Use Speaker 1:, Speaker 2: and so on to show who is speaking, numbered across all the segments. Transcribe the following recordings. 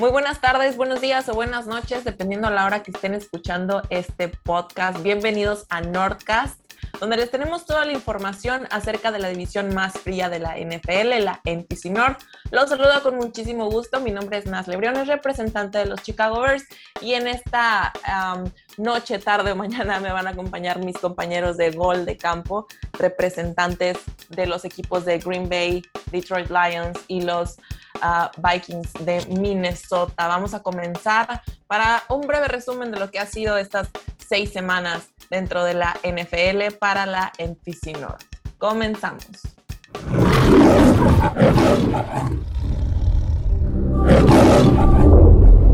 Speaker 1: Muy buenas tardes, buenos días o buenas noches, dependiendo la hora que estén escuchando este podcast. Bienvenidos a Nordcast, donde les tenemos toda la información acerca de la división más fría de la NFL, la NPC North. Los saludo con muchísimo gusto. Mi nombre es Nas Lebriones, representante de los Chicago Bears, y en esta noche, tarde o mañana me van a acompañar mis compañeros de gol de campo, representantes de los equipos de Green Bay, Detroit Lions y los Vikings de Minnesota. Vamos a comenzar para un breve resumen de lo que ha sido estas seis semanas dentro de la NFL para la NPC North. Comenzamos.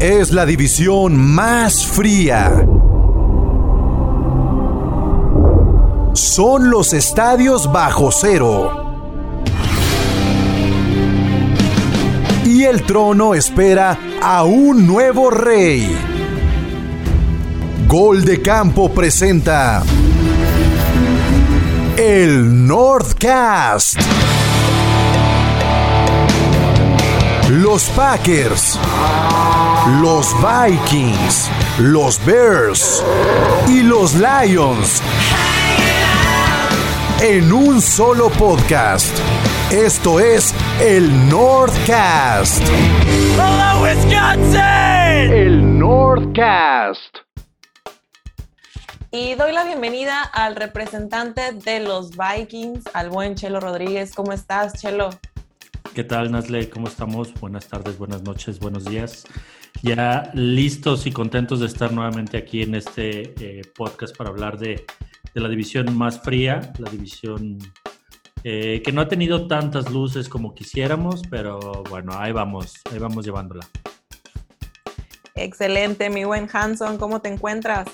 Speaker 2: Es la división más fría. Son los estadios bajo cero y el trono espera a un nuevo rey. Gol de Campo presenta el Northcast. Los Packers, los Vikings, los Bears y los Lions en un solo podcast. Esto es el Northcast.
Speaker 3: Hello, Wisconsin.
Speaker 2: El Northcast.
Speaker 1: Y doy la bienvenida al representante de los Vikings, al buen Chelo Rodríguez. ¿Cómo estás, Chelo?
Speaker 4: ¿Qué tal, Nasle? ¿Cómo estamos? Buenas tardes, buenas noches, buenos días. Ya listos y contentos de estar nuevamente aquí en este eh, podcast para hablar de, de la división más fría, la división eh, que no ha tenido tantas luces como quisiéramos, pero bueno, ahí vamos, ahí vamos llevándola.
Speaker 1: Excelente, mi buen Hanson, ¿cómo te encuentras?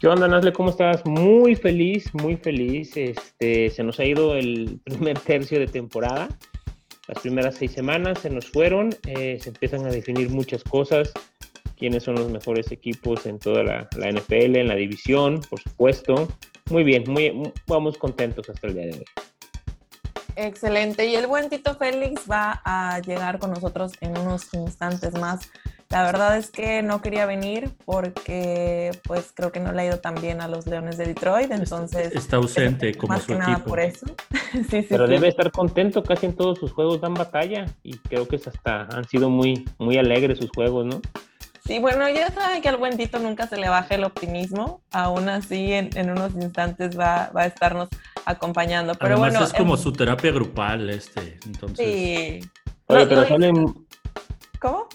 Speaker 5: ¿Qué onda, Nasle? ¿Cómo estás? Muy feliz, muy feliz. Este, se nos ha ido el primer tercio de temporada. Las primeras seis semanas se nos fueron. Eh, se empiezan a definir muchas cosas. Quiénes son los mejores equipos en toda la, la NFL, en la división, por supuesto. Muy bien, muy, vamos contentos hasta el día de hoy.
Speaker 1: Excelente. Y el buen Tito Félix va a llegar con nosotros en unos instantes más. La verdad es que no quería venir porque pues creo que no le ha ido tan bien a los Leones de Detroit, entonces...
Speaker 4: Está ausente como
Speaker 1: más
Speaker 4: su
Speaker 1: que nada
Speaker 4: equipo.
Speaker 1: por eso. sí, sí,
Speaker 5: Pero
Speaker 1: sí.
Speaker 5: debe estar contento, casi en todos sus juegos dan batalla y creo que es hasta han sido muy, muy alegres sus juegos, ¿no?
Speaker 1: Sí, bueno, ya saben que al buen Tito nunca se le baja el optimismo. Aún así, en, en unos instantes va, va, a estarnos acompañando. Pero
Speaker 4: Además
Speaker 1: bueno,
Speaker 4: es como su terapia grupal este, entonces...
Speaker 1: Sí.
Speaker 5: Oye,
Speaker 1: No,
Speaker 5: pero
Speaker 1: no,
Speaker 5: salen,
Speaker 1: ¿Cómo?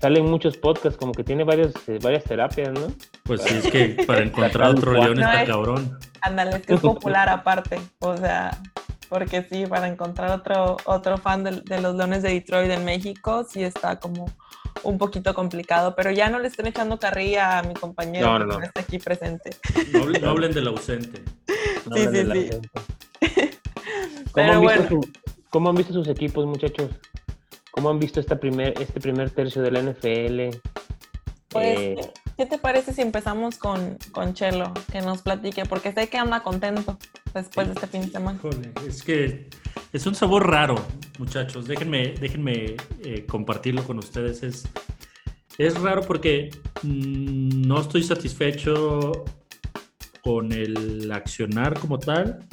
Speaker 5: salen muchos podcasts, como que tiene varias, eh, varias terapias, ¿no?
Speaker 4: Pues sí, es que para encontrar otro león
Speaker 1: No,
Speaker 4: está
Speaker 1: es-
Speaker 4: cabrón.
Speaker 1: Ándale, es que es popular aparte. O sea, porque sí, para encontrar otro, otro fan de, de los Leones de Detroit en México, sí está como un poquito complicado. Pero ya no le estén echando carrilla a mi compañero
Speaker 5: No, no,
Speaker 1: que
Speaker 5: no.
Speaker 1: está aquí presente.
Speaker 4: No, hablen- no hablen del ausente.
Speaker 5: No
Speaker 1: Sí, sí, sí.
Speaker 5: ¿Cómo,
Speaker 1: Pero
Speaker 5: han visto
Speaker 1: bueno.
Speaker 5: su- ¿Cómo han visto sus equipos, muchachos? ¿Cómo han visto esta primer, este primer tercio de la NFL?
Speaker 1: Pues,
Speaker 5: Eh,
Speaker 1: ¿qué te parece si empezamos con, con Chelo? Que nos platique, porque sé que anda contento después de este fin de semana.
Speaker 4: Es que es un sabor raro, muchachos. Déjenme, déjenme eh, compartirlo con ustedes. Es, es raro porque mm, no estoy satisfecho con el accionar como tal.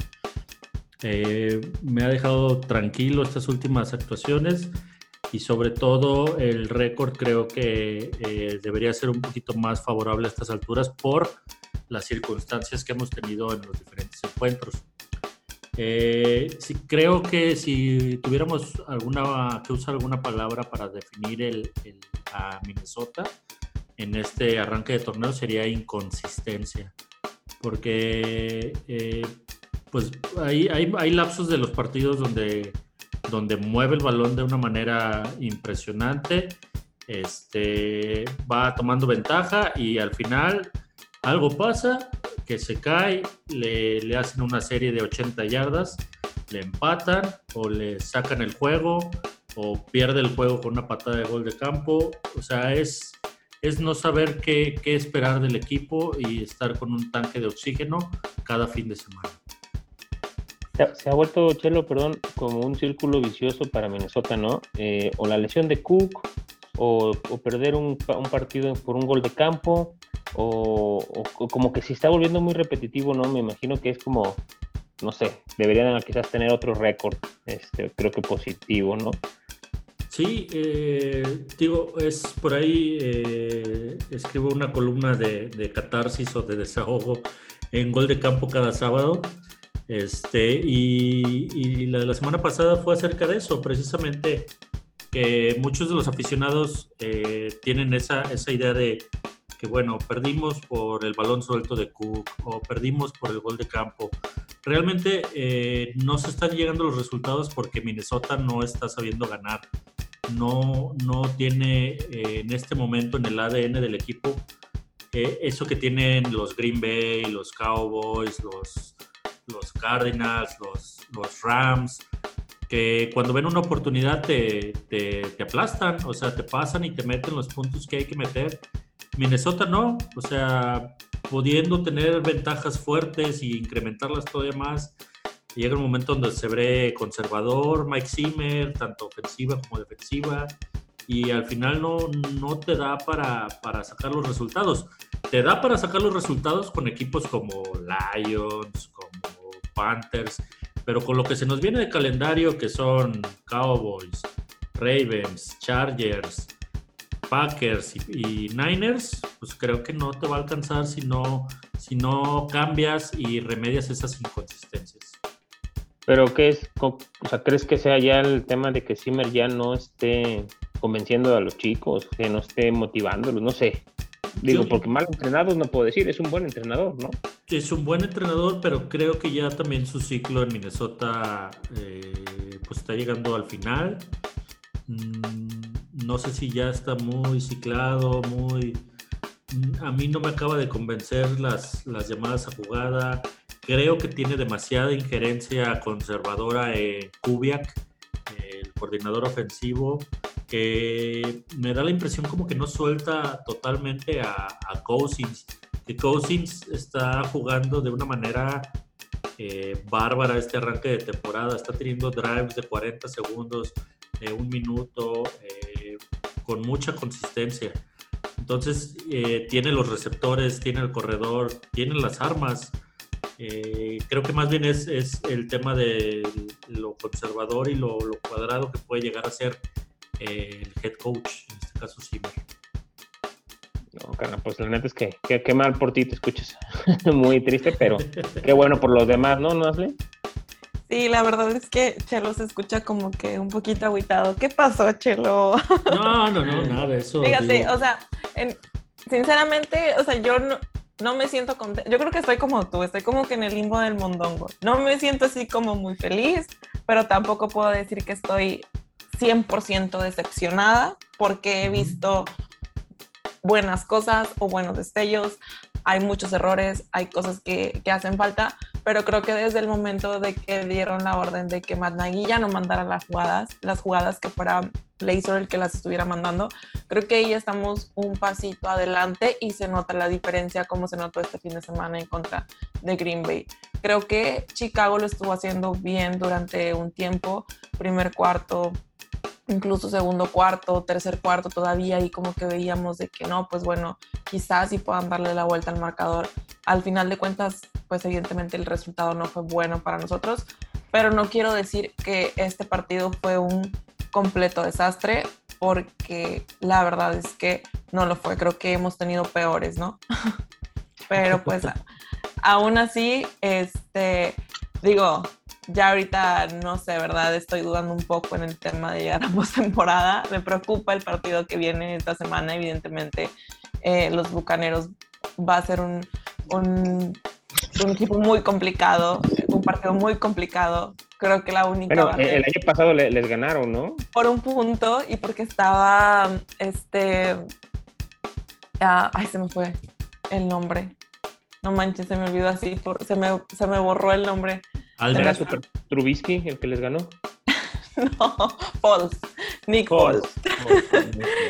Speaker 4: Eh, me ha dejado tranquilo estas últimas actuaciones y sobre todo el récord creo que eh, debería ser un poquito más favorable a estas alturas por las circunstancias que hemos tenido en los diferentes encuentros. Eh, sí, creo que si tuviéramos alguna que usar alguna palabra para definir el, el- a Minnesota en este arranque de torneo sería inconsistencia, porque eh, pues hay, hay, hay lapsos de los partidos donde, donde mueve el balón de una manera impresionante, este, va tomando ventaja y al final algo pasa que se cae, le, le hacen una serie de 80 yardas, le empatan o le sacan el juego o pierde el juego con una patada de gol de campo. O sea, es, es no saber qué, qué esperar del equipo y estar con un tanque de oxígeno cada fin de semana.
Speaker 5: se, ha, se vuelto, Chelo, perdón, como un círculo vicioso para Minnesota, ¿no? Eh, o la lesión de Cook, o, perder un, partido por un gol de campo, o, como que si está volviendo muy repetitivo, ¿no? Me imagino que es como, no sé, deberían quizás tener otro récord, este, creo que positivo, ¿no?
Speaker 4: Sí, eh, digo, es por ahí, eh, escribo una columna de, catarsis o de desahogo en Gol de Campo cada sábado. Este, y, la, semana pasada fue acerca de eso, precisamente que muchos de los aficionados eh, tienen esa, esa idea de que, bueno, perdimos por el balón suelto de Cook o perdimos por el gol de campo. Realmente no se están llegando los resultados porque Minnesota no está sabiendo ganar no, no tiene eh, en este momento en el ADN del equipo eh, eso que tienen los Green Bay, los Cowboys, los, los Cardinals, los, los Rams, que cuando ven una oportunidad te, te, te, aplastan, o sea, te pasan y te meten los puntos que hay que meter. Minnesota no, o sea, pudiendo tener ventajas fuertes y incrementarlas todavía más, llega un momento donde se ve conservador, Mike Zimmer, tanto ofensiva como defensiva, y al final no, no te da para, para sacar los resultados. Te da para sacar los resultados con equipos como Lions, como Panthers, pero con lo que se nos viene de calendario, que son Cowboys, Ravens, Chargers, Packers y, Niners, pues creo que no te va a alcanzar si no, si no cambias y remedias esas inconsistencias.
Speaker 5: Pero ¿qué es? O sea, ¿crees que sea ya el tema de que Zimmer ya no esté convenciendo a los chicos, que no esté motivándolos? No sé. Digo, porque mal entrenados no puedo decir, es un buen entrenador, ¿no?
Speaker 4: Es un buen entrenador, pero creo que ya también su ciclo en Minnesota eh, pues está llegando al final. Mm, no sé si ya está muy ciclado, muy... A mí no me acaba de convencer las, las llamadas a jugada Creo que tiene demasiada injerencia conservadora en Kubiak, el coordinador ofensivo, que me da la impresión como que no suelta totalmente a, Cousins, que Cousins está jugando de una manera eh, bárbara este arranque de temporada, está teniendo drives de 40 segundos, de un minuto, eh, con mucha consistencia. Entonces eh, tiene los receptores, tiene el corredor, tiene las armas eh, creo que más bien es, es, el tema de lo conservador y lo, cuadrado que puede llegar a ser eh, el head coach, en este caso Zimmer.
Speaker 5: No, carnal, pues la neta es que qué mal por ti te escuchas. Muy triste, pero qué bueno por los demás, ¿no, Nasle?
Speaker 1: Sí, la verdad es que Chelo se escucha como que un poquito aguitado. ¿Qué pasó, Chelo?
Speaker 4: No, no, no, nada de eso.
Speaker 1: Fíjate, o sea, sinceramente, o sea, yo no, no me siento contenta. Yo creo que estoy como tú, estoy como que en el limbo del mondongo. No me siento así como muy feliz, pero tampoco puedo decir que estoy 100% decepcionada porque he visto buenas cosas o buenos destellos. Hay muchos errores, hay cosas que, que hacen falta, pero creo que desde el momento de que dieron la orden de que Matt ya no mandara las jugadas, las jugadas que fuera Laser el que las estuviera mandando, creo que ahí estamos un pasito adelante y se nota la diferencia como se notó este fin de semana en contra de Green Bay. Creo que Chicago lo estuvo haciendo bien durante un tiempo, primer cuarto, incluso segundo cuarto, tercer cuarto todavía y como que veíamos de que no, pues bueno, quizás sí puedan darle la vuelta al marcador. Al final de cuentas, pues evidentemente el resultado no fue bueno para nosotros, pero no quiero decir que este partido fue un completo desastre porque la verdad es que no lo fue, creo que hemos tenido peores, ¿no? pero pues aún así, este, digo, ya ahorita no sé, ¿verdad? Estoy dudando un poco en el tema de llegar a postemporada. Me preocupa el partido que viene esta semana. Evidentemente, eh, los bucaneros va a ser un, un, equipo muy complicado, un partido muy complicado. Creo que la única.
Speaker 5: Pero el año pasado les ganaron, ¿no?
Speaker 1: Por un punto y porque estaba este. Ah, ay, se me fue el nombre. No manches, se me olvidó así, por, se, me, se me borró el nombre.
Speaker 5: ¿Era Super Trubisky el que les ganó?
Speaker 1: no, Foles. Nick Foles.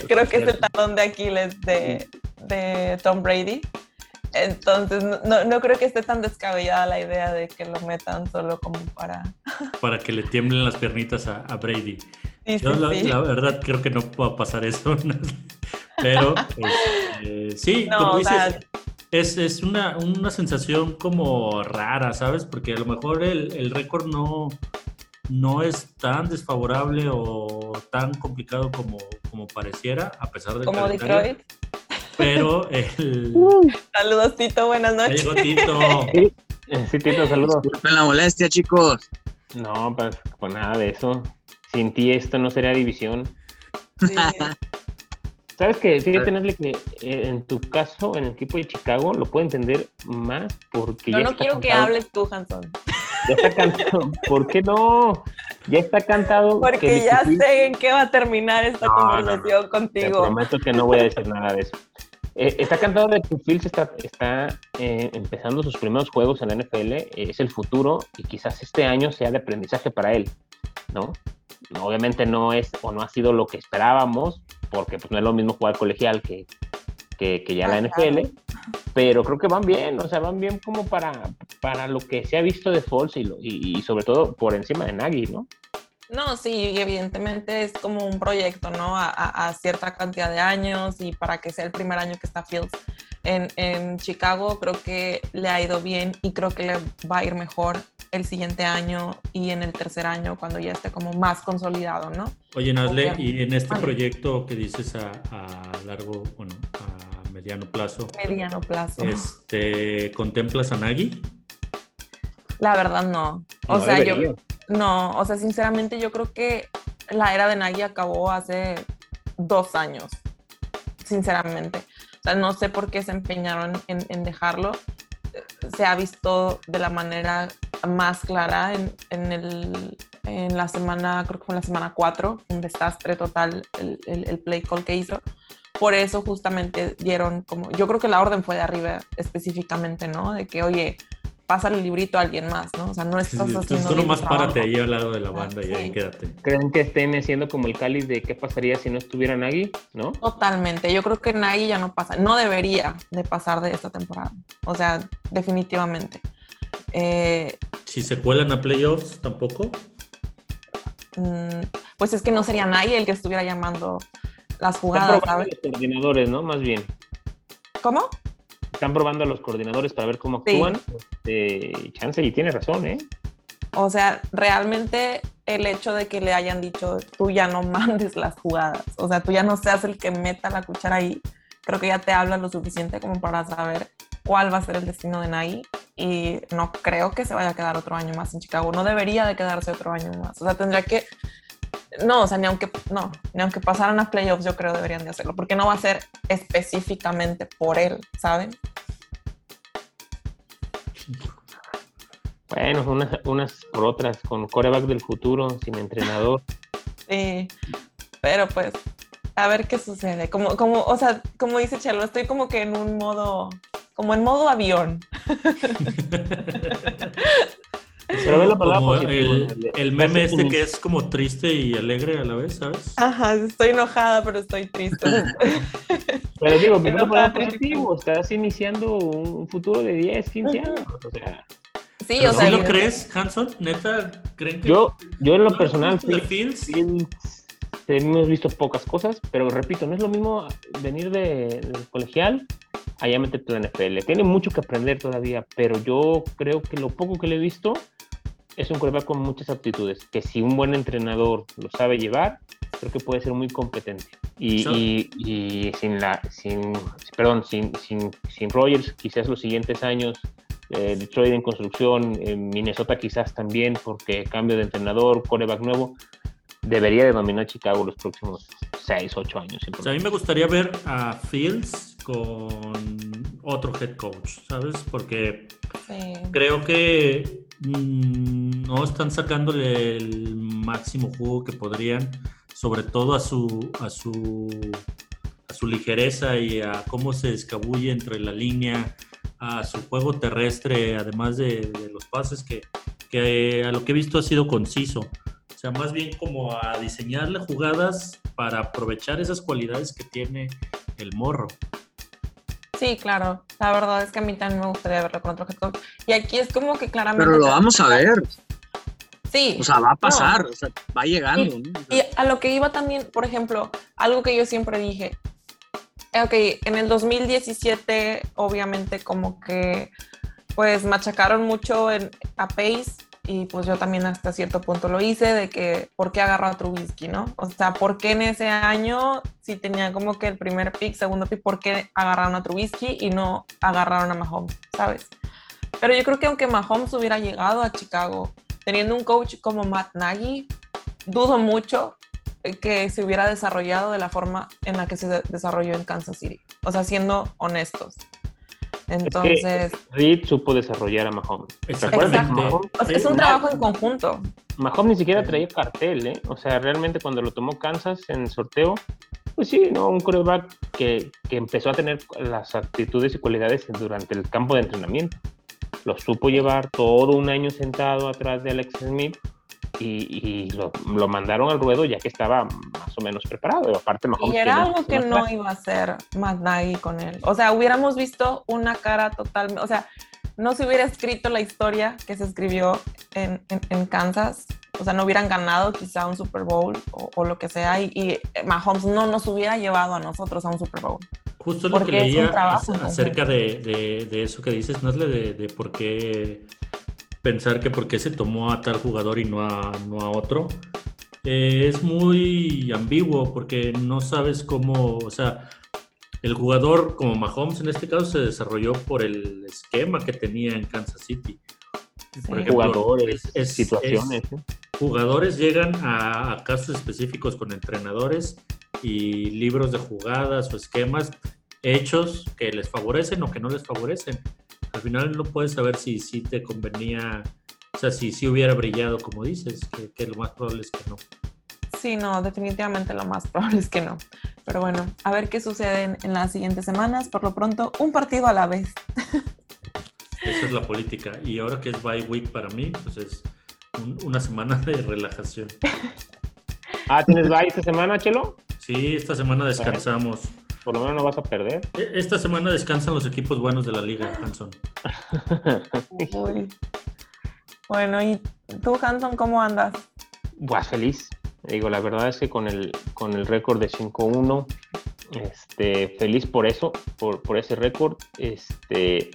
Speaker 1: Creo que es el talón de Aquiles de, de Tom Brady. Entonces, no, no, creo que esté tan descabellada la idea de que lo metan solo como para...
Speaker 4: para que le tiemblen las piernitas a, Brady.
Speaker 1: Sí, sí,
Speaker 4: Yo la,
Speaker 1: sí.
Speaker 4: la verdad creo que no pueda pasar eso. Pero este, sí,
Speaker 1: No,
Speaker 4: como
Speaker 1: o
Speaker 4: dices,
Speaker 1: sea-
Speaker 4: es, es una, una sensación como rara, ¿sabes? Porque a lo mejor el, el récord no, no es tan desfavorable o tan complicado como, como pareciera, a pesar del
Speaker 1: Como
Speaker 4: calendario.
Speaker 1: Detroit.
Speaker 4: Pero el...
Speaker 1: Saludos, Tito, buenas noches.
Speaker 4: llegó Tito.
Speaker 5: Sí, sí, Tito, saludos.
Speaker 6: Disculpen la molestia, chicos.
Speaker 5: No, pues, pues nada de eso. Sin ti esto no sería división.
Speaker 1: Sí.
Speaker 5: ¿Sabes qué? Fíjate, Nestle, que eh, en tu caso, en el equipo de Chicago, lo puedo entender más porque
Speaker 1: Yo
Speaker 5: ya
Speaker 1: no
Speaker 5: está
Speaker 1: quiero que
Speaker 5: cantado.
Speaker 1: hables tú, Hanson,
Speaker 5: Ya está cantado. ¿Por qué no? Ya está cantado. que
Speaker 1: porque ya sé en qué va a terminar esta
Speaker 5: No, no, no.
Speaker 1: conversación
Speaker 5: Te
Speaker 1: contigo.
Speaker 5: prometo que no voy a decir nada de eso. Eh, está cantado de que Fields está, está eh, empezando sus primeros juegos en la NFL, eh, es el futuro y quizás este año sea de aprendizaje para él, ¿no? Obviamente no es o no ha sido lo que esperábamos, porque pues, no es lo mismo jugar colegial que, que, que ya
Speaker 1: Ah,
Speaker 5: la
Speaker 1: claro.
Speaker 5: NFL, pero creo que van bien, o sea, van bien como para, para lo que se ha visto de Foles y, y, y sobre todo por encima de Nagy, ¿no?
Speaker 1: No, sí, evidentemente es como un proyecto, ¿no? A, a- a cierta cantidad de años y para que sea el primer año que está Fields en, en Chicago, creo que le ha ido bien y creo que le va a ir mejor el siguiente año y en el tercer año cuando ya esté como más consolidado, ¿no?
Speaker 4: Oye, Nazle, y en este
Speaker 1: Vale.
Speaker 4: proyecto que dices a, a largo, bueno, a mediano plazo,
Speaker 1: Mediano plazo.
Speaker 4: este, ¿contemplas a Nagy?
Speaker 1: La verdad no. O
Speaker 5: No
Speaker 1: sea,
Speaker 5: debería.
Speaker 1: yo no, o sea, sinceramente yo creo que la era de Nagy acabó hace dos años, sinceramente. O sea, no sé por qué se empeñaron en, dejarlo. Se ha visto de la manera más clara en, en, el, en la semana, creo que fue en la semana 4, un desastre total el, el play call que hizo. Por eso justamente dieron como, yo creo que la orden fue de arriba específicamente, ¿no? De que, oye, pasa el librito a alguien más, ¿no? O sea, no estás
Speaker 4: Tú,
Speaker 1: haciendo
Speaker 4: nomás
Speaker 1: tu
Speaker 4: párate ahí al lado de la banda y ahí
Speaker 1: Sí.
Speaker 4: quédate.
Speaker 5: ¿Creen que estén siendo como el cáliz de qué pasaría si no estuviera Nagy? ¿No?
Speaker 1: Totalmente. Yo creo que Nagy ya no pasa, no debería de pasar de esta temporada. O sea, definitivamente. Eh,
Speaker 4: Si se cuelan a playoffs, tampoco.
Speaker 1: mm, pues es que no sería Nagy el que estuviera llamando las jugadas, ¿sabes?
Speaker 5: los coordinadores, ¿no? Más bien.
Speaker 1: ¿Cómo?
Speaker 5: Están probando a los coordinadores para ver cómo
Speaker 1: Sí.
Speaker 5: actúan. Este, chance y tiene razón, ¿eh?
Speaker 1: O sea, realmente el hecho de que le hayan dicho tú ya no mandes las jugadas, o sea, tú ya no seas el que meta la cuchara ahí, creo que ya te habla lo suficiente como para saber cuál va a ser el destino de Nagy y no creo que se vaya a quedar otro año más en Chicago, no debería de quedarse otro año más, o sea, tendría que, no, o sea, ni aunque, no, ni aunque pasaran a playoffs yo creo deberían de hacerlo, porque no va a ser específicamente por él, ¿saben?
Speaker 5: Bueno, unas, unas por otras, con coreback del futuro, sin entrenador.
Speaker 1: Sí, pero pues a ver qué sucede. Como, como, o sea, como dice Chelo, estoy como que en un modo, como en modo avión.
Speaker 5: Pero ve la palabra
Speaker 4: Como
Speaker 5: positiva,
Speaker 4: el, meme este que es como triste y alegre a la vez, ¿sabes?
Speaker 1: Ajá, estoy enojada, pero estoy triste.
Speaker 5: Pero digo, ve la palabra positivo. Estás iniciando un futuro de 10, 15 años. O sea,
Speaker 1: Sí,
Speaker 4: ¿Pero
Speaker 1: o sea,
Speaker 4: ¿Sí lo crees, Hanson? ¿Neta? ¿Creen que
Speaker 5: yo, yo en lo
Speaker 4: ¿No
Speaker 5: personal, Fields?
Speaker 4: Fields,
Speaker 5: hemos visto pocas cosas, pero repito, no es lo mismo venir de, del colegial allá meterte en la NFL. Tiene mucho que aprender todavía, pero yo creo que lo poco que le he visto es un quarterback con muchas aptitudes, que si un buen entrenador lo sabe llevar, creo que puede ser muy competente. Y, y- y sin la, sin, perdón, sin, sin, sin Rogers, quizás los siguientes años, eh, Detroit en construcción, eh, Minnesota quizás también, porque cambio de entrenador, coreback nuevo, debería de dominar Chicago los próximos 6, 8 años.
Speaker 4: O sea, a mí me gustaría ver a Fields con otro head coach, ¿sabes? Porque
Speaker 1: sí.
Speaker 4: creo que mm, no están sacándole el máximo jugo que podrían, sobre todo a su, a su, a su ligereza y a cómo se escabulle entre la línea, a su juego terrestre, además de, los pases que, que a lo que he visto ha sido conciso. O sea, más bien como a diseñarle jugadas para aprovechar esas cualidades que tiene el morro.
Speaker 1: Sí, claro. La verdad es que a mí también me gustaría verlo con otro coach. Y aquí es como que claramente.
Speaker 6: Pero lo vamos a ver.
Speaker 1: Sí.
Speaker 6: O sea, va a
Speaker 1: No.
Speaker 6: pasar, o sea, va llegando. ¿no? O sea,
Speaker 1: Y a lo que iba también, por ejemplo, algo que yo siempre dije, eh, ok, en el 2017 obviamente como que pues machacaron mucho en, a Pace y pues yo también hasta cierto punto lo hice de que por qué agarró a Trubisky, ¿no? O sea, ¿por qué en ese año si tenía como que el primer pick, segundo pick, por qué agarraron a Trubisky y no agarraron a Mahomes, ¿sabes? Pero yo creo que aunque Mahomes hubiera llegado a Chicago teniendo un coach como Matt Nagy, dudo mucho que se hubiera desarrollado de la forma en la que se de- desarrolló en Kansas City. O sea, siendo honestos. Entonces,
Speaker 5: Reed supo desarrollar a Mahomes.
Speaker 1: Es un trabajo en conjunto.
Speaker 5: Mahomes ni siquiera traía cartel, ¿eh? O sea, realmente cuando lo tomó Kansas en el sorteo, pues sí, ¿no? Un quarterback que, que empezó a tener las actitudes y cualidades durante el campo de entrenamiento. Lo supo llevar todo un año sentado atrás de Alex Smith y, y lo, lo mandaron al ruedo ya que estaba más o menos preparado. Aparte, Mahomes
Speaker 1: Y era algo que
Speaker 5: más
Speaker 1: no iba a hacer Matt Nagy con él. O sea, hubiéramos visto una cara totalmente, o sea, no se hubiera escrito la historia que se escribió en, en- en Kansas. O sea, no hubieran ganado quizá un Super Bowl o, o lo que sea. Y, y Mahomes no nos hubiera llevado a nosotros a un Super Bowl.
Speaker 4: Justo lo que
Speaker 1: Porque un
Speaker 4: leía
Speaker 1: trabajo
Speaker 4: acerca de, de- de eso que dices, no es de, de por qué pensar que por qué se tomó a tal jugador y no a, no a otro. Eh, es muy ambiguo porque no sabes cómo, o sea, el jugador como Mahomes en este caso se desarrolló por el esquema que tenía en Kansas City. Por ejemplo,
Speaker 5: Jugadores,
Speaker 4: es- es-
Speaker 5: situaciones. ¿eh?
Speaker 4: jugadores llegan a, a casos específicos con entrenadores y libros de jugadas o esquemas hechos que les favorecen o que no les favorecen. Al final no puedes saber si, si te convenía, o sea, si, si hubiera brillado como dices, que, que lo más probable es que no.
Speaker 1: Sí, no, definitivamente lo más probable es que no. Pero bueno, a ver qué sucede en, en las siguientes semanas. Por lo pronto, un partido a la vez.
Speaker 4: Esa es la política. Y ahora que es bye week para mí, pues es un- una semana de relajación.
Speaker 5: Ah, ¿tienes bye esta semana, Chelo?
Speaker 4: Sí, esta semana descansamos.
Speaker 5: Por lo menos no vas a perder.
Speaker 4: E- Esta semana descansan los equipos buenos de la liga, Hanson.
Speaker 1: Uy. Bueno, ¿y tú, Hanson, cómo andas?
Speaker 5: Pues feliz. Digo, la verdad es que con el, con el récord de 5-1, este, feliz por eso, por, por ese récord, este,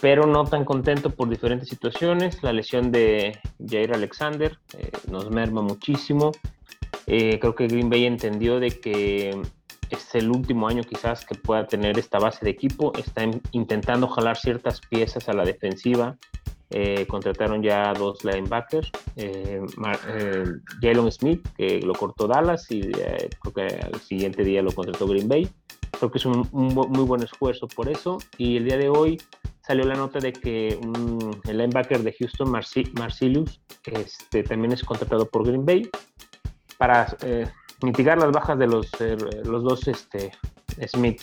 Speaker 5: pero no tan contento por diferentes situaciones. La lesión de Jair Alexander eh, nos merma muchísimo. Eh, creo que Green Bay entendió de que es el último año quizás que pueda tener esta base de equipo. Está in- intentando jalar ciertas piezas a la defensiva. Eh, contrataron ya dos linebackers, eh, eh, Jalen Smith, que lo cortó Dallas y eh, creo que al siguiente día lo contrató Green Bay. Creo que es un, muy buen esfuerzo por eso. Y el día de hoy salió la nota de que el linebacker de Houston, Marci- Marcellus, este, también es contratado por Green Bay para mitigar las bajas de los, eh, los dos este, Smith.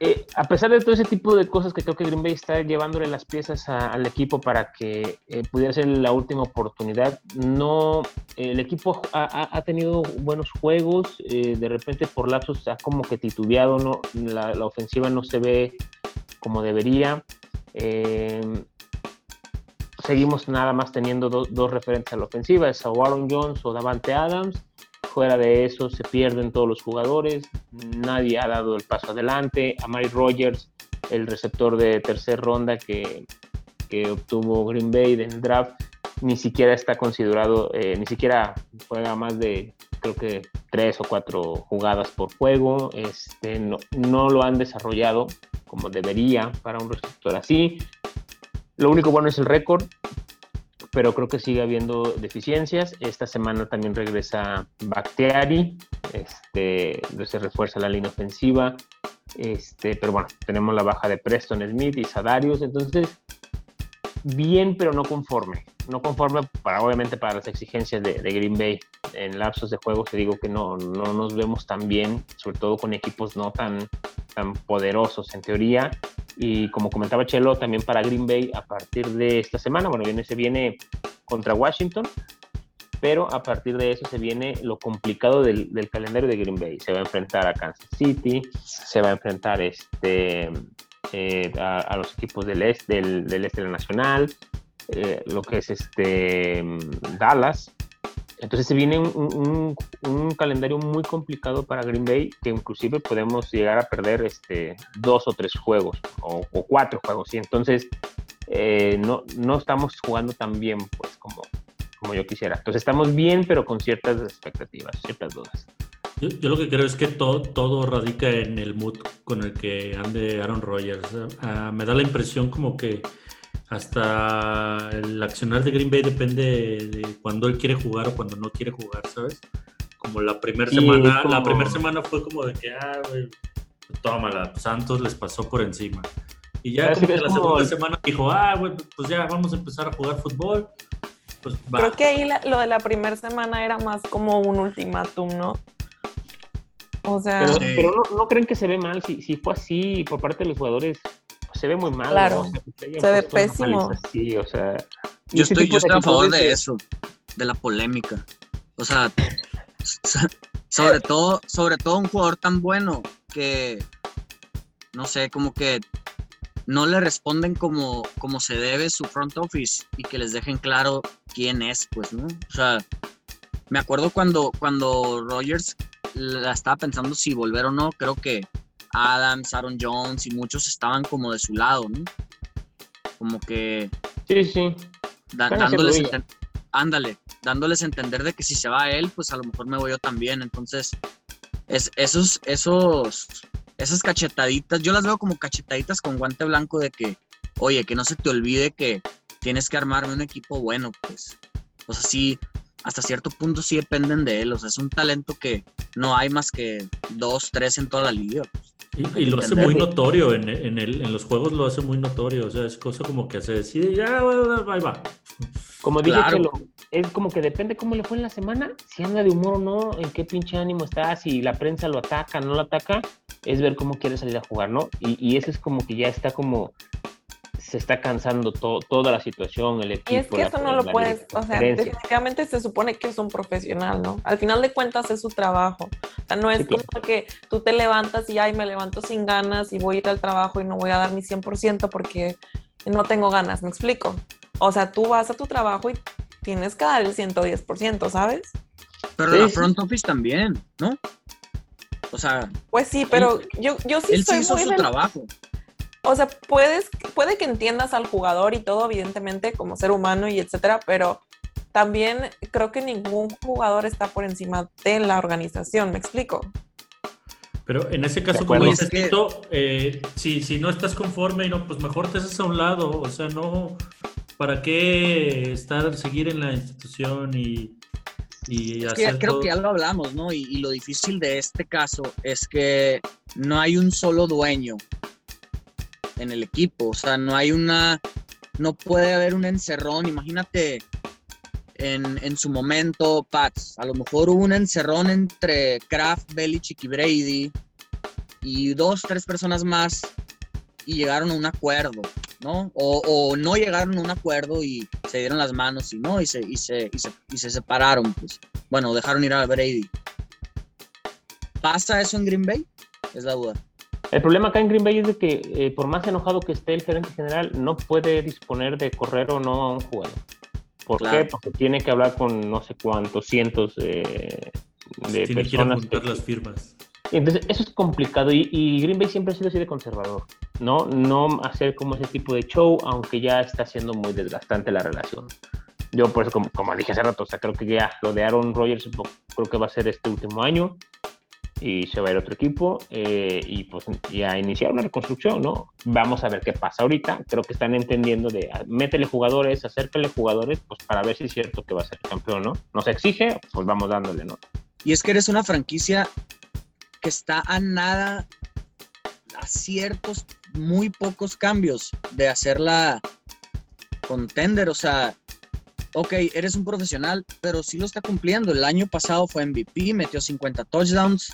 Speaker 5: Eh, a pesar de todo ese tipo de cosas que creo que Green Bay está llevándole las piezas al equipo para que eh, pudiera ser la última oportunidad, no, el equipo ha, ha- tenido buenos juegos, de repente por lapsos ha como que titubeado, no, la, ofensiva no se ve como debería. Eh, seguimos nada más teniendo do- dos referentes a la ofensiva, es a Aaron Jones o Davante Adams. Fuera de eso se pierden todos los jugadores, nadie ha dado el paso adelante. A Mike Rogers, el receptor de tercera ronda que, que obtuvo Green Bay en el draft, ni siquiera está considerado, eh, ni siquiera juega más de creo que tres o cuatro jugadas por juego. Este, no, no lo han desarrollado como debería para un receptor así. Lo único bueno es el récord, pero creo que sigue habiendo deficiencias. Esta semana también regresa Bactiari, este, se refuerza la línea ofensiva, este, pero bueno, tenemos la baja de Preston Smith y Sadarius, entonces bien, pero no conforme. No conforme para, obviamente, para las exigencias de, de Green Bay. En lapsos de juego te digo que no, no nos vemos tan bien, sobre todo con equipos no tan, tan poderosos en teoría. Y como comentaba Chelo, también para Green Bay a partir de esta semana, bueno, viene, se viene contra Washington, pero a partir de eso se viene lo complicado del, calendario de Green Bay. Se va a enfrentar a Kansas City, se va a enfrentar este, eh, a, los equipos del este, del este de la Nacional, eh, lo que es este Dallas. Entonces se viene un, un, calendario muy complicado para Green Bay, que inclusive podemos llegar a perder este, dos o tres juegos, o, cuatro juegos, y entonces eh, no, no estamos jugando tan bien pues, como, como yo quisiera. Entonces estamos bien, pero con ciertas expectativas, ciertas dudas.
Speaker 4: Yo, lo que creo es que todo, todo radica en el mood con el que ande Aaron Rodgers. Ah, me da la impresión como que hasta el accionar de Green Bay depende de cuando él quiere jugar o cuando no quiere jugar, ¿sabes? Como la primera semana, la primera semana fue como de que, ah, güey, tómala, Santos les pasó por encima. Y ya como que la segunda semana dijo, ah, güey, pues ya vamos a empezar a jugar fútbol. Pues
Speaker 1: Creo que ahí lo de la primera semana era más como un ultimátum, ¿no?
Speaker 5: O sea, pero, no, creen que se ve mal si, si fue así por parte de los jugadores. Se ve muy mal.
Speaker 1: Claro, se ve pésimo.
Speaker 5: Sí, o sea,
Speaker 6: yo estoy, yo estoy a favor de eso, de la polémica. O sea, sobre todo, sobre todo un jugador tan bueno que, no sé, como que no le responden como, como se debe su front office y que les dejen claro quién es, pues, ¿no? O sea, me acuerdo cuando, cuando Rogers la estaba pensando si volver o no, creo que Adams, Aaron Jones y muchos estaban como de su lado, ¿no? Como que...
Speaker 5: Sí, sí.
Speaker 6: dándoles, ándale, dándoles a entender de que si se va él, pues a lo mejor me voy yo también. Entonces, es, esos, esos, esas cachetaditas, yo las veo como cachetaditas con guante blanco de que, oye, que no se te olvide que tienes que armarme un equipo bueno, pues. O sea, sí, hasta cierto punto sí dependen de él. O sea, es un talento que no hay más que dos, tres en toda la liga.
Speaker 4: Pues. Y, lo hace muy notorio en, en, el, en, los juegos, lo hace muy notorio. O sea, es cosa como que se decide, ya, ahí va.
Speaker 5: Como dije, es como que depende cómo le fue en la semana, si anda de humor o no, en qué pinche ánimo está, si la prensa lo ataca, no lo ataca, es ver cómo quiere salir a jugar, ¿no? Y, y eso es como que ya está como se está cansando toda la situación, el equipo.
Speaker 1: Y es que eso no lo puedes, o sea, definitivamente se supone que es un profesional, ¿no? Al final de cuentas es su trabajo. O sea, no es como que tú te levantas y, ay, me levanto sin ganas y voy a ir al trabajo y no voy a dar mi 100% porque no tengo ganas, ¿me explico? O sea, tú vas a tu trabajo y tienes que dar el 110%, ¿sabes?
Speaker 6: Pero la front office también, ¿no? O sea...
Speaker 1: Pues sí, pero yo, yo sí
Speaker 6: él sí hizo su trabajo
Speaker 1: o sea, puedes, puede que entiendas al jugador y todo, evidentemente, como ser humano y etcétera, pero también creo que ningún jugador está por encima de la organización, ¿me explico?
Speaker 4: Pero en ese caso, como dices, eh, si, si no estás conforme, no, pues mejor te haces a un lado, o sea, no, ¿para qué estar, seguir en la institución y, y hacer
Speaker 6: Creo que ya lo hablamos, ¿no? y lo difícil de este caso es que no hay un solo dueño en el equipo. O sea, no hay una, no puede haber un encerrón. Imagínate en, en su momento, Pats, a lo mejor hubo un encerrón entre Kraft, Belichick y Brady y dos, tres personas más y llegaron a un acuerdo, ¿no? O, no llegaron a un acuerdo y se dieron las manos y no, y se, y se, y se, y se separaron, pues. Bueno, dejaron ir a Brady. ¿Pasa eso en Green Bay? Es la duda.
Speaker 5: El problema acá en Green Bay es de que, eh, por más enojado que esté el gerente general, no puede disponer de correr o no a un jugador. ¿Por qué? Porque tiene que hablar con no sé cuántos cientos de personas.
Speaker 4: Que las firmas.
Speaker 5: Entonces, eso es complicado y, Green Bay siempre ha sido así de conservador, ¿no? No hacer como ese tipo de show, aunque ya está siendo muy desgastante la relación. Yo, por eso, como, como dije hace rato, o sea, creo que ya lo de Aaron Rodgers creo que va a ser este último año y se va a ir otro equipo eh, y pues ya iniciar una reconstrucción, ¿no? Vamos a ver qué pasa ahorita. Creo que están entendiendo de métele jugadores, acércale jugadores, pues para ver si es cierto que va a ser campeón, ¿no? Nos exige, pues vamos dándole, ¿no?
Speaker 6: Y es que eres una franquicia que está a nada, a ciertos, muy pocos cambios de hacerla contender, o sea, ok, eres un profesional, pero sí lo está cumpliendo. El año pasado fue MVP, metió 50 touchdowns,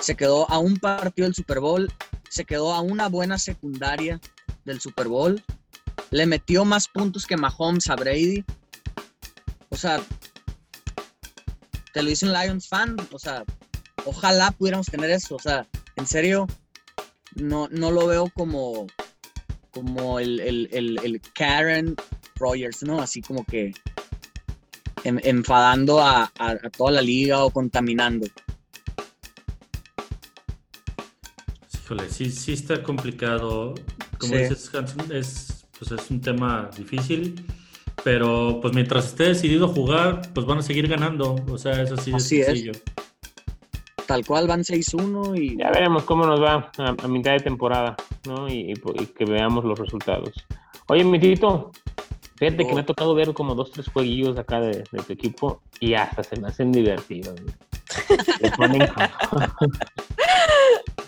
Speaker 6: se quedó a un partido del Super Bowl, se quedó a una buena secundaria del Super Bowl, le metió más puntos que Mahomes a Brady. O sea, te lo dice un Lions fan, o sea, ojalá pudiéramos tener eso, o sea, en serio, no, no lo veo como, como el, el, el, el Karen Rogers, ¿no? Así como que en- enfadando a, a- a toda la liga o contaminando.
Speaker 4: Híjole, sí, sí está complicado. Como
Speaker 6: Sí.
Speaker 4: dices, Hanson, es, pues es un tema difícil. Pero pues mientras esté decidido jugar, pues van a seguir ganando. O sea, es así de
Speaker 6: Así es.
Speaker 4: sencillo.
Speaker 6: Tal cual van 6-1 y
Speaker 5: Ya veremos cómo nos va a, a mitad de temporada, ¿no? Y, y que veamos los resultados. Oye, mi tito, fíjate que me ha tocado ver como dos, tres jueguillos acá de, de tu equipo y hasta se me hacen divertidos. ponen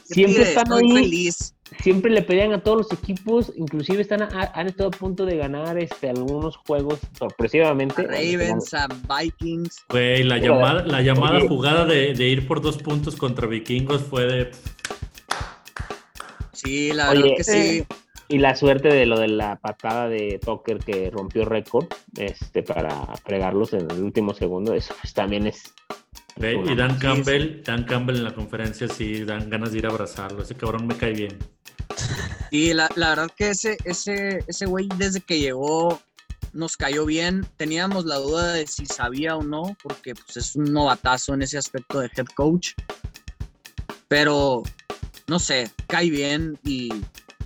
Speaker 5: Siempre están ahí,
Speaker 6: feliz.
Speaker 5: siempre le pelean a todos los equipos, inclusive están a- han estado a punto de ganar este, algunos juegos sorpresivamente.
Speaker 6: A Ravens, a Vikings.
Speaker 4: Güey, la
Speaker 5: Pero,
Speaker 4: llamada, la llamada
Speaker 5: oye.
Speaker 4: jugada de, de ir por dos puntos contra vikingos fue de.
Speaker 6: Sí, la
Speaker 5: Oye,
Speaker 6: verdad que sí.
Speaker 5: Y la suerte de lo de la patada de Tucker que rompió récord este, para fregarlos en el último segundo, eso pues, también es...
Speaker 4: Y Dan
Speaker 6: Sí,
Speaker 4: Campbell, Dan Campbell en la conferencia sí dan ganas de ir a abrazarlo. Ese cabrón me cae bien.
Speaker 6: Y la, la verdad que ese, ese, ese güey desde que llegó nos cayó bien. Teníamos la duda de si sabía o no, porque pues, es un novatazo en ese aspecto de head coach. Pero no sé, cae bien y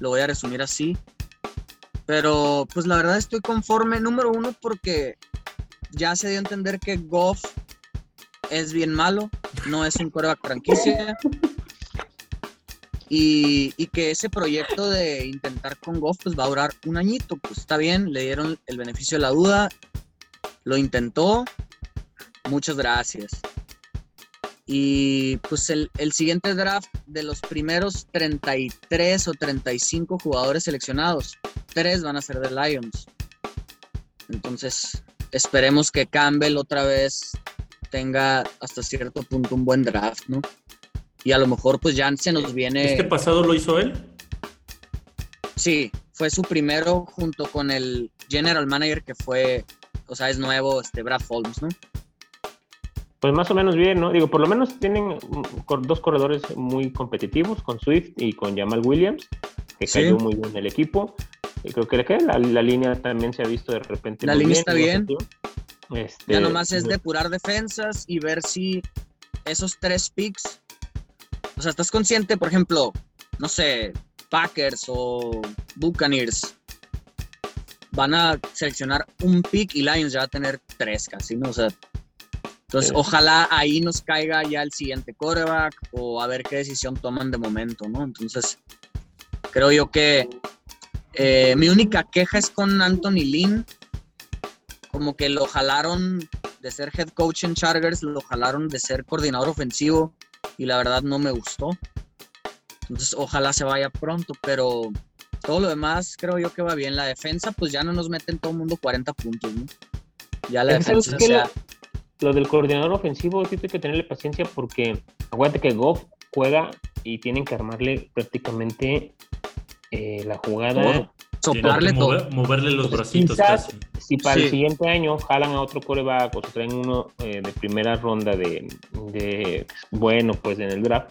Speaker 6: lo voy a resumir así. Pero pues la verdad estoy conforme, número uno, porque ya se dio a entender que Goff es bien malo, no es un coreback franquicia. Y, y que ese proyecto de intentar con Goff pues va a durar un añito, pues está bien, le dieron el beneficio de la duda, lo intentó, muchas gracias. Y pues el, el siguiente draft de los primeros 33 o 35 jugadores seleccionados, tres van a ser de Lions. Entonces esperemos que Campbell otra vez tenga hasta cierto punto un buen draft, ¿no? Y a lo mejor pues ya se nos viene...
Speaker 4: ¿Este pasado lo hizo él?
Speaker 6: Sí, fue su primero junto con el general manager que fue, o sea, es nuevo, este Brad Holmes, ¿no?
Speaker 5: Pues más o menos bien, ¿no? Digo, por lo menos tienen dos corredores muy competitivos, con Swift y con Jamal Williams, que
Speaker 6: Sí.
Speaker 5: cayó muy bien el equipo. Y creo que la, la línea también se ha visto de repente.
Speaker 6: La línea está bien.
Speaker 5: Este,
Speaker 6: Ya nomás es depurar defensas y ver si esos tres picks, o sea, estás consciente, por ejemplo, no sé, Packers o Buccaneers van a seleccionar un pick y Lions ya va a tener tres casi, ¿no? O sea, entonces
Speaker 5: Sí.
Speaker 6: ojalá ahí nos caiga ya el siguiente quarterback o a ver qué decisión toman de momento, ¿no? Entonces, creo yo que eh, mi única queja es con Anthony Lynn, como que lo jalaron de ser head coach en Chargers, lo jalaron de ser coordinador ofensivo y la verdad no me gustó. Entonces, ojalá se vaya pronto, pero todo lo demás creo yo que va bien. La defensa, pues ya no nos meten todo el mundo 40 puntos, ¿no? Ya la
Speaker 5: Es que, ¿sabes
Speaker 6: defensa
Speaker 5: qué?
Speaker 6: se ha-
Speaker 5: Lo del coordinador ofensivo, Tito, hay que tenerle paciencia porque acuérdate que Goff juega y tienen que armarle prácticamente eh, la jugada.
Speaker 6: Todo. soplarle todo.
Speaker 4: mover- moverle los
Speaker 5: Pues
Speaker 4: bracitos
Speaker 5: quizás-
Speaker 4: casi.
Speaker 5: Si para
Speaker 6: Sí.
Speaker 5: el siguiente año jalan a otro coreback o se traen uno eh, de primera ronda de, de, bueno, pues en el draft,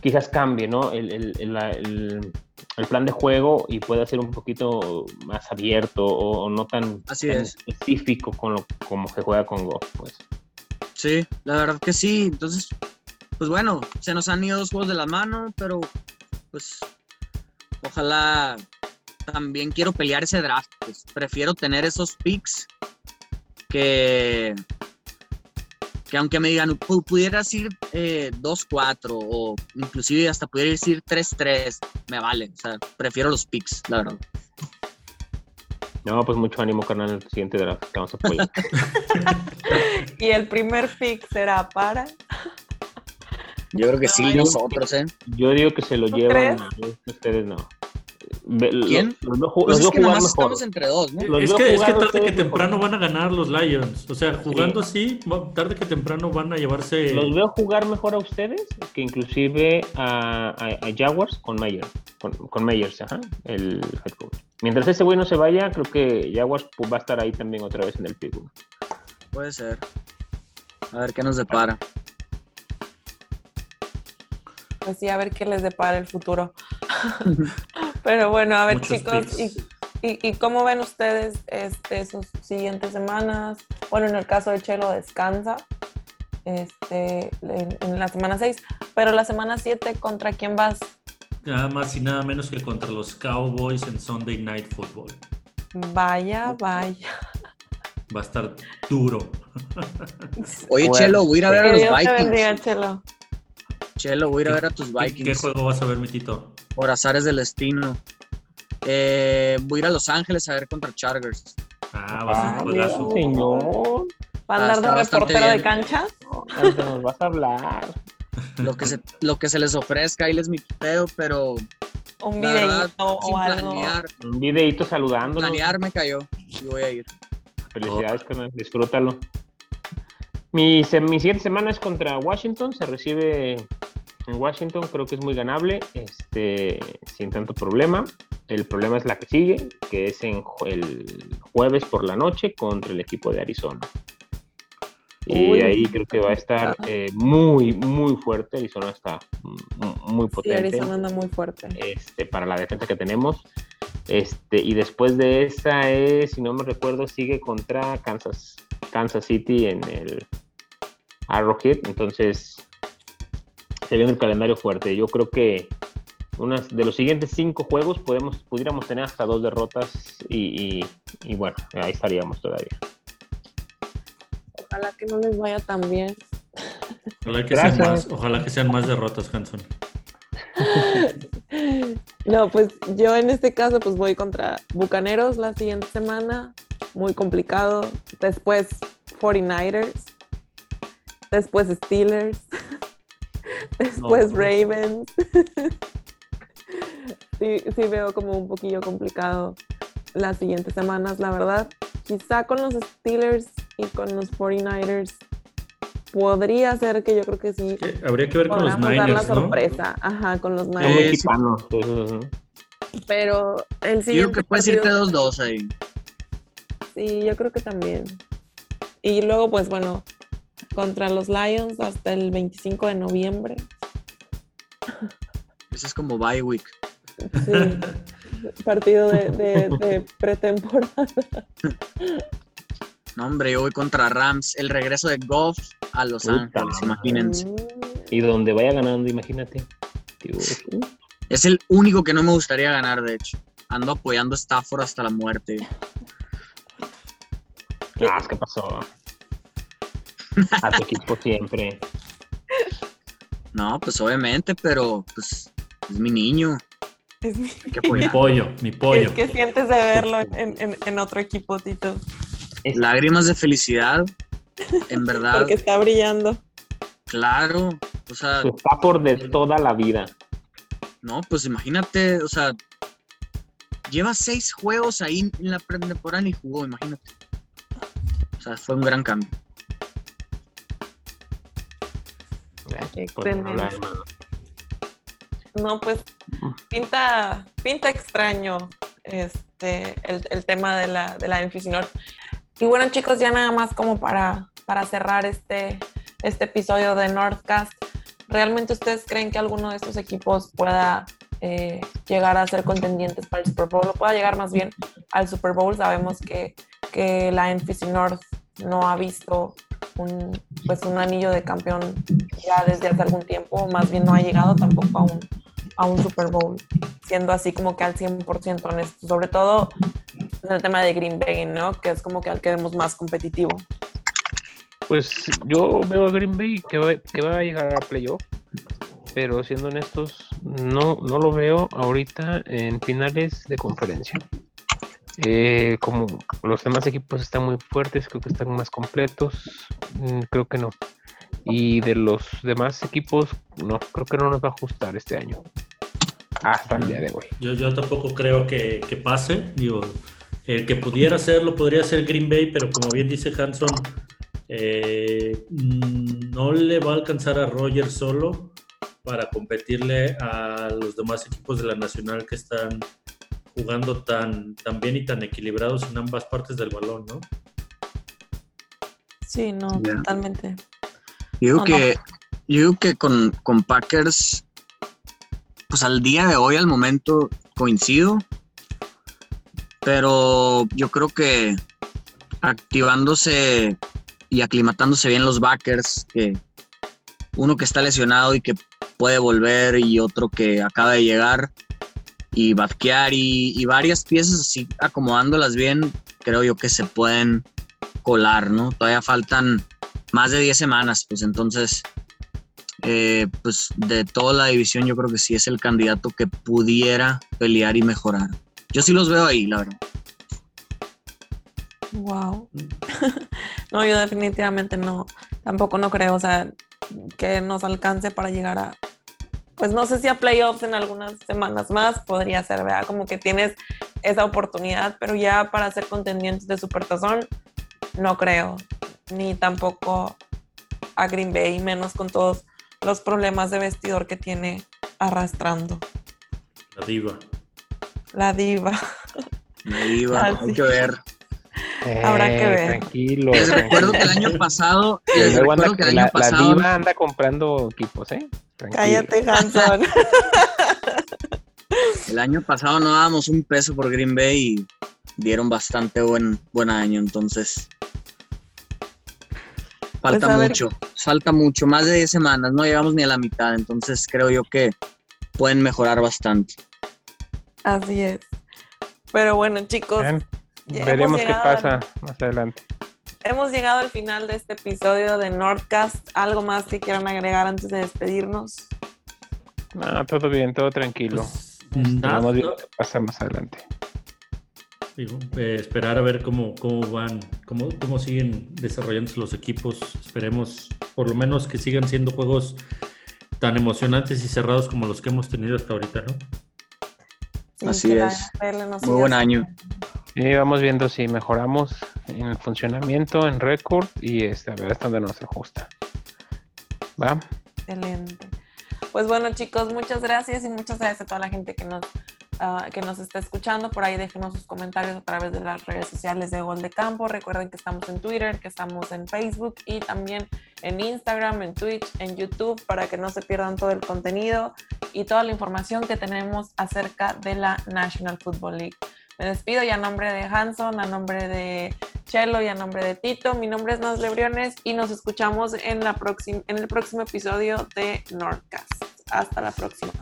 Speaker 5: quizás cambie, ¿no? El, el- el- el- el plan de juego y pueda ser un poquito más abierto o, o no tan,
Speaker 6: Así
Speaker 5: tan
Speaker 6: es.
Speaker 5: específico con lo, como se juega con Goff, pues.
Speaker 6: Sí, la verdad que sí. Entonces, pues bueno, se nos han ido dos juegos de la mano, pero pues ojalá también quiero pelear ese draft. Pues, prefiero tener esos picks que, que aunque me digan, "Pu- pudieras ir eh, 2-4 o inclusive hasta pudieras ir 3-3, me vale. O sea, prefiero los picks, la verdad.
Speaker 5: No, pues mucho ánimo, carnal, en el siguiente draft. Te vamos a apoyar.
Speaker 1: Y el primer pick será para.
Speaker 6: Yo creo que sí,
Speaker 1: Ay,
Speaker 6: nosotros, ¿eh?
Speaker 5: Yo digo que se lo
Speaker 1: ¿Tú
Speaker 5: llevan,
Speaker 1: crees?
Speaker 5: ustedes no.
Speaker 6: ¿Quién?
Speaker 5: Los,
Speaker 6: Pues
Speaker 5: los
Speaker 6: es
Speaker 5: veo
Speaker 6: que
Speaker 5: jugar
Speaker 6: nomás
Speaker 5: mejor.
Speaker 6: estamos entre dos, ¿no?
Speaker 5: Los
Speaker 4: Es
Speaker 5: veo
Speaker 4: que, es que tarde que
Speaker 5: mejor.
Speaker 4: temprano van a ganar los Lions. O sea, jugando así, tarde que temprano van a llevarse.
Speaker 5: Los veo jugar mejor a ustedes que inclusive a, a- a Jaguars con Myers, con, con Myers, ajá, el head coach. Mientras ese güey no se vaya, creo que Jaguars va a estar ahí también otra vez en el pick. güey.
Speaker 6: Puede ser. A ver qué nos depara.
Speaker 1: Pues sí, a ver qué les depara el futuro. Pero bueno, a ver,
Speaker 4: Muchos
Speaker 1: chicos, ¿Y, y cómo ven ustedes este, sus siguientes semanas? Bueno, en el caso de Chelo descansa este, en, en la semana 6, pero la semana 7, ¿contra quién vas?
Speaker 4: Nada más y nada menos que contra los Cowboys en Sunday Night Football.
Speaker 1: Vaya, vaya.
Speaker 4: Va a estar duro.
Speaker 6: Oye,
Speaker 5: Bueno,
Speaker 6: Chelo, voy a ir a ver a los
Speaker 1: Dios te bendiga,
Speaker 6: Vikings.
Speaker 1: Chelo.
Speaker 6: Chelo, voy a ir a ver a tus
Speaker 4: ¿Qué, qué
Speaker 6: Vikings.
Speaker 4: juego vas a ver, Mitito?
Speaker 6: Por azares del destino. Eh, voy a ir a Los Ángeles a ver contra Chargers.
Speaker 4: Ah, va a ser un juegazo.
Speaker 5: Señor,
Speaker 1: ¿Va a
Speaker 6: Ah,
Speaker 1: andar de reportero de cancha?
Speaker 5: ahorita nos vas a hablar.
Speaker 6: Lo que se, lo que se les ofrezca, ahí les mi pedo, pero
Speaker 1: Un
Speaker 6: sin
Speaker 1: o algo.
Speaker 6: planear,
Speaker 5: Un videito saludándonos.
Speaker 6: planear me cayó y voy a ir.
Speaker 5: Felicidades, carnal, disfrútalo. Mi, se- mi siguiente semana es contra Washington, se recibe en Washington, creo que es muy ganable, este, sin tanto problema. El problema es la que sigue, que es en el jueves por la noche contra el equipo de Arizona. Y
Speaker 1: Uy.
Speaker 5: ahí creo que va a estar eh, muy, muy fuerte. Arizona está mm, muy
Speaker 1: Sí,
Speaker 5: potente
Speaker 1: Arizona anda muy fuerte.
Speaker 5: este, para la defensa que tenemos. Este, y después de esa es, si no me recuerdo, sigue contra Kansas, Kansas City en el Arrowhead. Entonces, se viene el calendario fuerte. Yo creo que unas de los siguientes cinco juegos podemos, pudiéramos tener hasta dos derrotas y, y- y bueno, ahí estaríamos todavía.
Speaker 1: Ojalá que no les vaya tan bien.
Speaker 4: Ojalá que, sean más, ojalá que sean más derrotas, Hanson.
Speaker 1: No, pues yo en este caso pues voy contra Bucaneros la siguiente semana, muy complicado. Después 49ers, después Steelers, después
Speaker 4: No.
Speaker 1: Ravens. sí, sí veo como un poquillo complicado las siguientes semanas, la verdad. Quizá con los Steelers y con los 49ers podría ser que yo creo que sí
Speaker 4: Habría que ver con los
Speaker 1: la
Speaker 4: Niners, ¿no?
Speaker 1: sorpresa. Ajá, con los Niners. Pero el
Speaker 6: Yo
Speaker 1: siguiente
Speaker 6: creo que puedes irte
Speaker 1: partido-
Speaker 6: 2-2 ahí.
Speaker 1: Sí, yo creo que también. Y luego, pues bueno, contra los Lions hasta el 25 de noviembre.
Speaker 6: Ese es como bye week.
Speaker 1: Sí, partido de, de- de pretemporada.
Speaker 6: No, hombre, yo voy contra Rams. El regreso de Goff a Los
Speaker 5: Puta
Speaker 6: Ángeles,
Speaker 5: madre.
Speaker 6: imagínense.
Speaker 5: Y donde vaya ganando, imagínate. Dios,
Speaker 6: Es el único que no me gustaría ganar, de hecho. Ando apoyando a Stafford hasta la muerte.
Speaker 5: Ah, ¿qué pasó? A tu equipo siempre.
Speaker 6: No, pues obviamente, pero pues es mi niño.
Speaker 1: Es, mi-
Speaker 6: que
Speaker 4: Mi pollo, mi pollo.
Speaker 1: ¿Qué sientes de verlo en, en- en otro equipo, Tito?
Speaker 6: Lágrimas de felicidad. En verdad,
Speaker 1: Porque está brillando.
Speaker 6: claro. O sea,
Speaker 5: Está por de toda la vida.
Speaker 6: no, pues imagínate, o sea, lleva seis juegos ahí en la pretemporada y jugó, imagínate. O sea, fue un gran cambio.
Speaker 5: Pues, no
Speaker 1: Excelente. pues pinta, pinta extraño este, el, el tema de la, de la NFC North. Y bueno, chicos, ya nada más como para, para cerrar este, este episodio de Northcast, ¿realmente ustedes creen que alguno de estos equipos pueda eh, llegar a ser contendientes para el Super Bowl o pueda llegar más bien al Super Bowl? Sabemos que, que la NFC North no ha visto un, pues un anillo de campeón ya desde hace algún tiempo, más bien no ha llegado tampoco a un, a un Super Bowl, siendo así como que al 100% honesto, sobre todo en el tema de Green Bay, ¿no? Que es como que al que vemos más competitivo.
Speaker 5: Pues yo veo a Green Bay que va, que va a llegar a playoff, pero siendo honestos, no, no lo veo ahorita en finales de conferencia. Eh, como los demás equipos están muy fuertes, creo que están más completos, mm, creo que no. Y de los demás equipos, no, creo que no nos va a ajustar este año. Hasta el día de hoy.
Speaker 4: Yo, yo tampoco creo que, que pase. Digo, el que pudiera hacerlo podría ser Green Bay, pero como bien dice Hanson, eh, no le va a alcanzar a Rogers solo para competirle a los demás equipos de la Nacional que están jugando tan, tan bien y tan equilibrados en ambas partes del balón, ¿no?
Speaker 1: Sí, no, totalmente.
Speaker 6: Yo digo
Speaker 1: No,
Speaker 6: que, yo digo que con, con Packers, pues al día de hoy, al momento, coincido. pero yo creo que activándose y aclimatándose bien los backers, que uno que está lesionado y que puede volver y otro que acaba de llegar y batquear y, y varias piezas así acomodándolas bien, creo yo que se pueden colar, ¿no? Todavía faltan más de 10 semanas, pues entonces, eh, pues de toda la división yo creo que sí es el candidato que pudiera pelear y mejorar. Yo sí los veo ahí, la verdad.
Speaker 1: Wow. no, yo definitivamente no, tampoco no creo, o sea, que nos alcance para llegar a, pues no sé si a playoffs en algunas semanas más podría ser, ¿verdad? Como que tienes esa oportunidad, pero ya para ser contendientes de Supertazón, no creo, ni tampoco a Green Bay, menos con todos los problemas de vestidor que tiene arrastrando.
Speaker 4: La diva.
Speaker 1: La diva.
Speaker 6: La diva,
Speaker 1: Ah,
Speaker 6: hay
Speaker 1: sí.
Speaker 6: que ver.
Speaker 1: Habrá que
Speaker 5: Eh,
Speaker 1: ver.
Speaker 5: Tranquilo.
Speaker 6: Les recuerdo que el año pasado, les
Speaker 5: Luego anda-
Speaker 6: recuerdo que el
Speaker 5: la,
Speaker 6: año
Speaker 5: la
Speaker 6: pasado,
Speaker 5: diva anda comprando equipos, ¿eh? Tranquilo.
Speaker 1: Cállate, Hanson.
Speaker 6: el año pasado no dábamos un peso por Green Bay y dieron bastante buen, buen año, entonces falta
Speaker 1: Pues, a ver.
Speaker 6: mucho, falta mucho, más de 10 semanas, no llegamos ni a la mitad, entonces creo yo que pueden mejorar bastante.
Speaker 1: Así es. Pero bueno, chicos,
Speaker 5: Veremos qué pasa más adelante.
Speaker 1: hemos llegado al final de este episodio de Nordcast. ¿Algo más que quieran agregar antes de despedirnos?
Speaker 5: No, todo bien, todo tranquilo.
Speaker 4: Pues, nada,
Speaker 5: Vamos viendo qué pasa más adelante.
Speaker 4: Digo, eh, esperar a ver cómo, cómo van, cómo, cómo siguen desarrollándose los equipos. Esperemos por lo menos que sigan siendo juegos tan emocionantes y cerrados como los que hemos tenido hasta ahorita, ¿no?
Speaker 1: Sí,
Speaker 6: Así es. Muy buen año.
Speaker 5: Y vamos viendo si mejoramos en el funcionamiento, en récord y este, a ver hasta dónde nos ajusta. ¿Va?
Speaker 1: Excelente. Pues bueno, chicos, muchas gracias y muchas gracias a toda la gente que nos, ah, que nos está escuchando. Por ahí déjenos sus comentarios a través de las redes sociales de Gol de Campo. Recuerden que estamos en Twitter, que estamos en Facebook y también en Instagram, en Twitch, en YouTube, para que no se pierdan todo el contenido y toda la información que tenemos acerca de la National Football League. Me despido y a nombre de Hanson, a nombre de Chelo y a nombre de Tito. Mi nombre es Nas Lebriones y nos escuchamos en, la en el próximo episodio de Nordcast. Hasta la próxima.